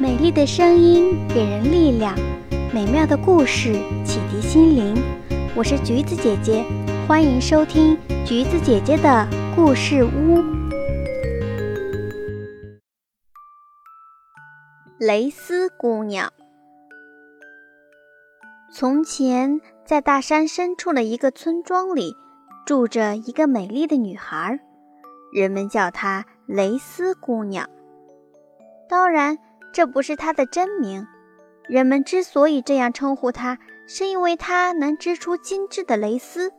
美丽的声音给人力量，美妙的故事启迪心灵。我是橘子姐姐，欢迎收听橘子姐姐的故事屋。蕾丝姑娘。从前，在大山深处的一个村庄里，住着一个美丽的女孩，人们叫她蕾丝姑娘。当然。这不是她的真名，人们之所以这样称呼她，是因为她能织出精致的蕾丝。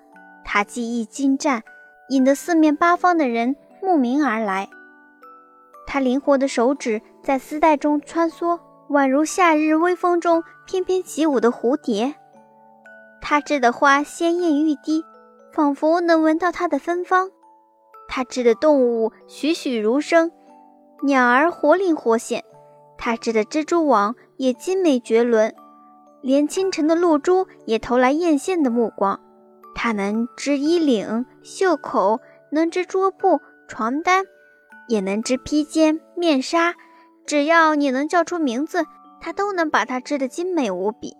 她技艺精湛，引得四面八方的人慕名而来。她灵活的手指在丝带中穿梭，宛如夏日微风中翩翩起舞的蝴蝶。她织的花鲜艳欲滴，仿佛能闻到它的芬芳。她织的动物栩栩如生，鸟儿活灵活现。他织的蜘蛛网也精美绝伦，连清晨的露珠也投来艳羡的目光。他能织衣领、袖口，能织桌布、床单，也能织披肩、面纱。只要你能叫出名字，他都能把它织得精美无比。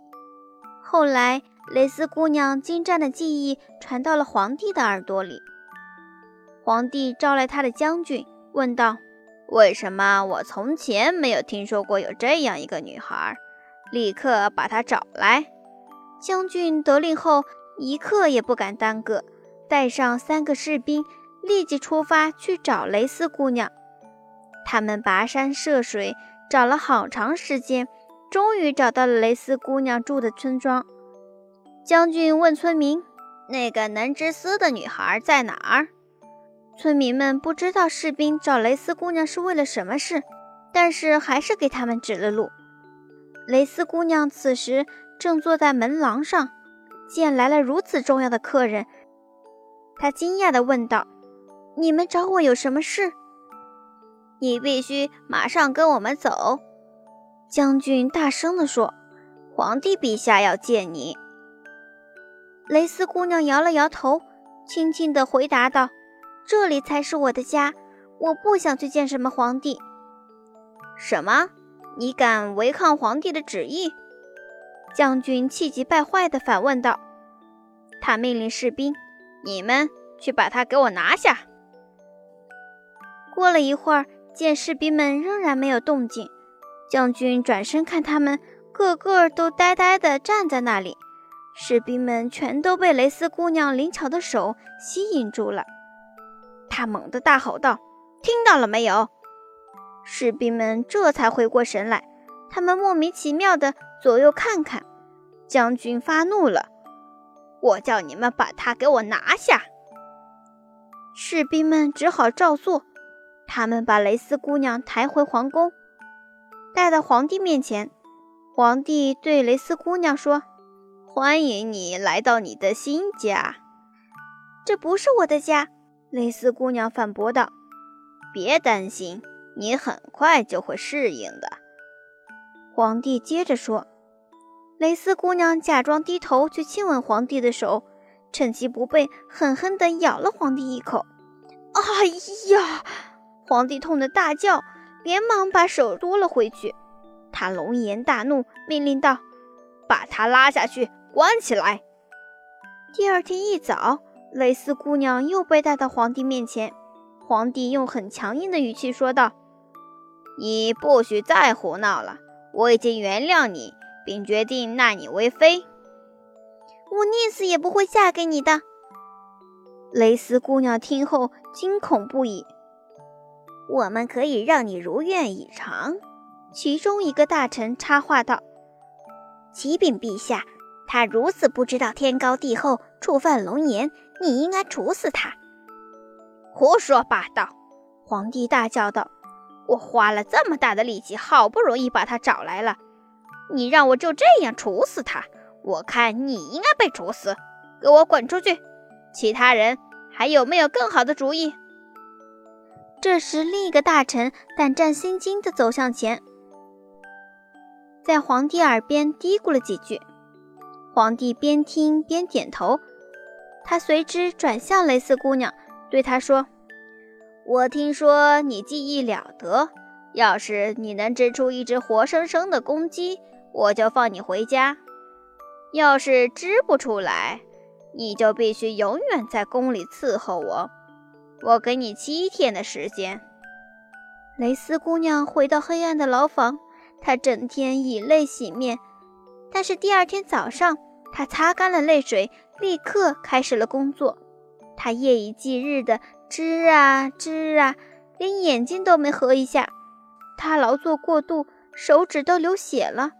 后来，蕾丝姑娘精湛的技艺传到了皇帝的耳朵里。皇帝招来他的将军，问道。为什么我从前没有听说过有这样一个女孩？立刻把她找来！将军得令后，一刻也不敢耽搁，带上三个士兵，立即出发去找蕾丝姑娘。他们跋山涉水，找了好长时间，终于找到了蕾丝姑娘住的村庄。将军问村民：“那个能织丝的女孩在哪儿？”村民们不知道士兵找蕾丝姑娘是为了什么事，但是还是给他们指了路。蕾丝姑娘此时正坐在门廊上，见来了如此重要的客人，她惊讶地问道：“你们找我有什么事？”“你必须马上跟我们走。”将军大声地说，“皇帝陛下要见你。”蕾丝姑娘摇了摇头，轻轻地回答道。这里才是我的家，我不想去见什么皇帝。什么？你敢违抗皇帝的旨意？将军气急败坏地反问道。他命令士兵：“你们去把他给我拿下。”过了一会儿，见士兵们仍然没有动静，将军转身看他们，个个都呆呆地站在那里。士兵们全都被蕾丝姑娘灵巧的手吸引住了。他猛地大吼道：“听到了没有？”士兵们这才回过神来，他们莫名其妙地左右看看。将军发怒了：“我叫你们把他给我拿下！”士兵们只好照做。他们把蕾丝姑娘抬回皇宫，带到皇帝面前。皇帝对蕾丝姑娘说：“欢迎你来到你的新家。”“这不是我的家。”蕾丝姑娘反驳道：“别担心，你很快就会适应的。”皇帝接着说：“蕾丝姑娘假装低头去亲吻皇帝的手，趁其不备，狠狠地咬了皇帝一口。哎呀！皇帝痛得大叫，连忙把手夺了回去。他龙颜大怒，命令道：“把她拉下去，关起来。”第二天一早。蕾丝姑娘又被带到皇帝面前，皇帝用很强硬的语气说道：“你不许再胡闹了，我已经原谅你，并决定纳你为妃。我宁死也不会嫁给你的。”蕾丝姑娘听后惊恐不已。我们可以让你如愿以偿。其中一个大臣插话道：“启禀陛下，他如此不知道天高地厚，触犯龙颜。”你应该处死他！胡说八道！皇帝大叫道：“我花了这么大的力气，好不容易把他找来了，你让我就这样处死他？我看你应该被处死！给我滚出去！其他人还有没有更好的主意？”这时，另一个大臣胆战心惊地走向前，在皇帝耳边嘀咕了几句。皇帝边听边点头。他随之转向蕾丝姑娘，对她说：“我听说你技艺了得，要是你能织出一只活生生的公鸡，我就放你回家；要是织不出来，你就必须永远在宫里伺候我。我给你七天的时间。”蕾丝姑娘回到黑暗的牢房，她整天以泪洗面。但是第二天早上，他擦干了泪水，立刻开始了工作。他夜以继日地织啊织啊，连眼睛都没合一下。他劳作过度，手指都流血了。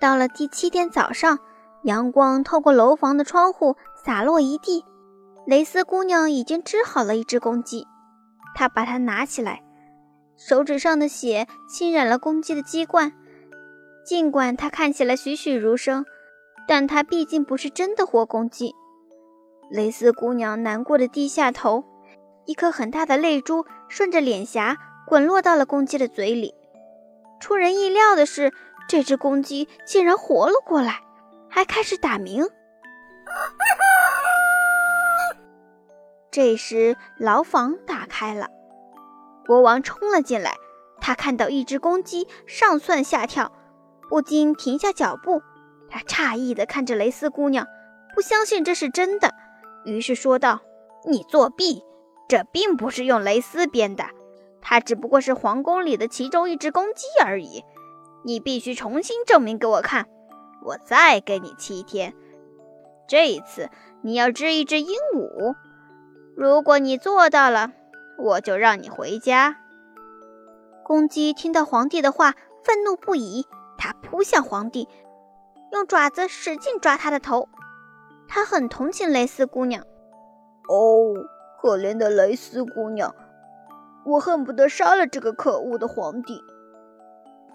到了第七天早上，阳光透过楼房的窗户洒落一地，蕾丝姑娘已经织好了一只公鸡。她把它拿起来。手指上的血浸染了公鸡的鸡冠，尽管它看起来栩栩如生，但它毕竟不是真的活公鸡。蕾丝姑娘难过的低下头，一颗很大的泪珠顺着脸颊滚落到了公鸡的嘴里。出人意料的是，这只公鸡竟然活了过来，还开始打鸣。这时，牢房打开了。国王冲了进来，他看到一只公鸡上蹿下跳，不禁停下脚步。他诧异地看着蕾丝姑娘，不相信这是真的，于是说道：“你作弊！这并不是用蕾丝编的，它只不过是皇宫里的其中一只公鸡而已。你必须重新证明给我看。我再给你七天，这一次你要织一只鹦鹉。如果你做到了。”我就让你回家。公鸡听到皇帝的话，愤怒不已，它扑向皇帝，用爪子使劲抓他的头。他很同情蕾丝姑娘。哦，可怜的蕾丝姑娘，我恨不得杀了这个可恶的皇帝。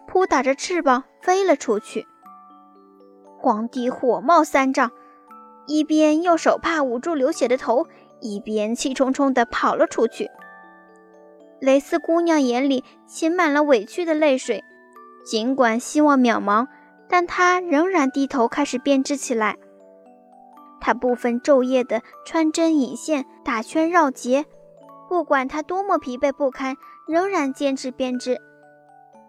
扑打着翅膀飞了出去。皇帝火冒三丈，一边用手帕捂住流血的头，一边气冲冲地跑了出去。蕾丝姑娘眼里噙满了委屈的泪水，尽管希望渺茫，但他仍然低头开始编织起来。他不分昼夜地穿针引线、打圈绕结，不管他多么疲惫不堪，仍然坚持编织，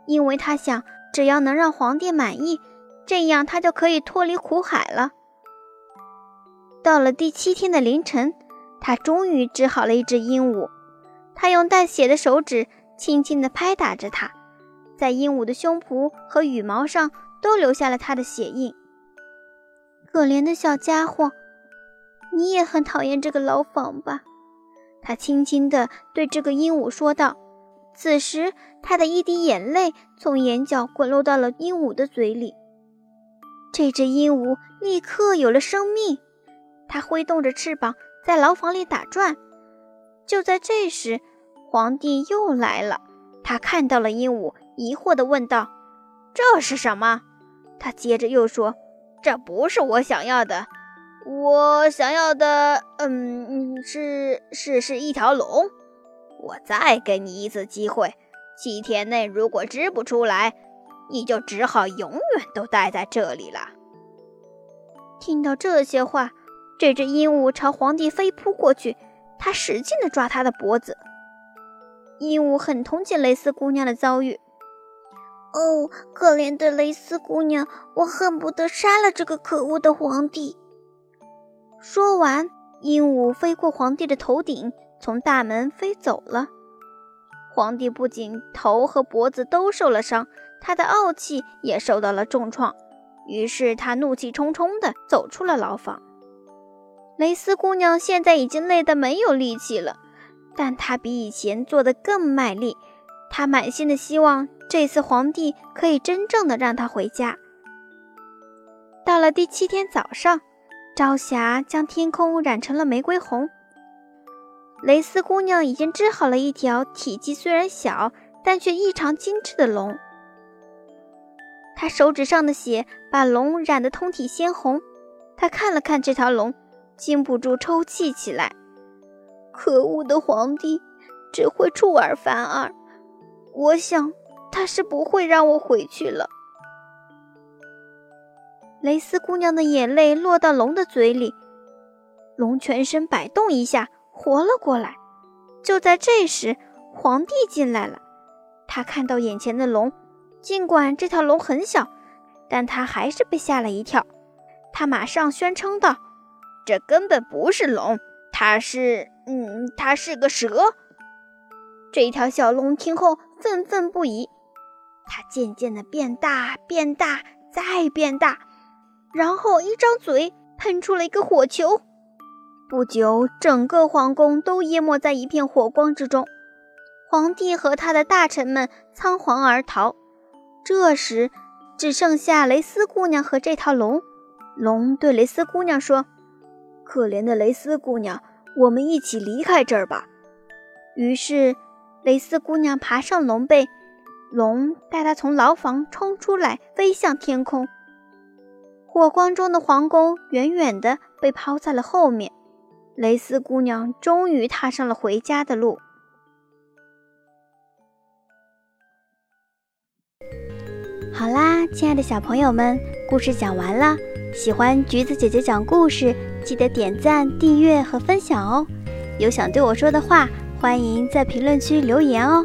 因为他想，只要能让皇帝满意，这样他就可以脱离苦海了。到了第七天的凌晨，他终于织好了一只鹦鹉。他用带血的手指轻轻地拍打着它，在鹦鹉的胸脯和羽毛上都留下了他的血印。可怜的小家伙，你也很讨厌这个牢房吧？他轻轻地对这个鹦鹉说道。此时，他的一滴眼泪从眼角滚落到了鹦鹉的嘴里。这只鹦鹉立刻有了生命，它挥动着翅膀在牢房里打转。就在这时，皇帝又来了。他看到了鹦鹉，疑惑地问道：“这是什么？”他接着又说：“这不是我想要的，我想要的，嗯，是是是一条龙。我再给你一次机会，七天内如果织不出来，你就只好永远都待在这里了。”听到这些话，这只鹦鹉朝皇帝飞扑过去。他使劲地抓他的脖子。鹦鹉很同情蕾丝姑娘的遭遇。哦，可怜的蕾丝姑娘，我恨不得杀了这个可恶的皇帝。说完，鹦鹉飞过皇帝的头顶，从大门飞走了。皇帝不仅头和脖子都受了伤，他的傲气也受到了重创。于是他怒气冲冲地走出了牢房。蕾丝姑娘现在已经累得没有力气了，但她比以前做的更卖力。他满心的希望这次皇帝可以真正的让他回家。到了第七天早上，朝霞将天空染成了玫瑰红。蕾丝姑娘已经织好了一条体积虽然小，但却异常精致的龙。她手指上的血把龙染得通体鲜红。她看了看这条龙。禁不住抽泣起来。可恶的皇帝只会出尔反尔，我想他是不会让我回去了。蕾丝姑娘的眼泪落到龙的嘴里，龙全身摆动一下，活了过来。就在这时，皇帝进来了，他看到眼前的龙，尽管这条龙很小，但他还是被吓了一跳。他马上宣称道：“这根本不是龙，它是……嗯，它是个蛇。”这条小龙听后愤愤不已，它渐渐地变大，变大，再变大，然后一张嘴喷出了一个火球。不久，整个皇宫都淹没在一片火光之中，皇帝和他的大臣们仓皇而逃。这时，只剩下蕾丝姑娘和这条龙。龙对蕾丝姑娘说：“可怜的蕾丝姑娘，我们一起离开这儿吧。”于是，蕾丝姑娘爬上龙背，龙带她从牢房冲出来，飞向天空。火光中的皇宫远远的被抛在了后面。蕾丝姑娘终于踏上了回家的路。好啦，亲爱的小朋友们，故事讲完了。喜欢橘子姐姐讲故事，记得点赞、订阅和分享哦。有想对我说的话，欢迎在评论区留言哦。